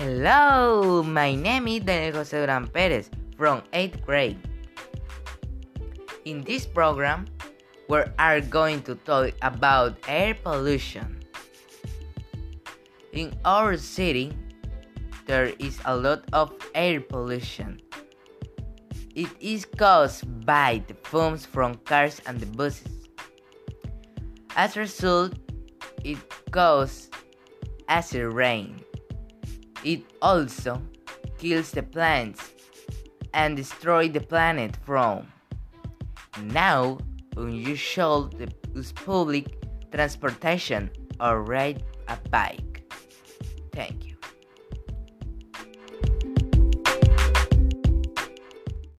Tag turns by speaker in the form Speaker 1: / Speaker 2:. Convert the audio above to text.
Speaker 1: Hello, my name is Daniel Jose Duran Perez from 8th grade. In this program, we are going to talk about air pollution. In our city, there is a lot of air pollution. It is caused by the fumes from cars and the buses. As a result, it causes acid rain. It also kills the plants and destroys the planet from. Now, when unusual use public transportation or ride a bike. Thank you.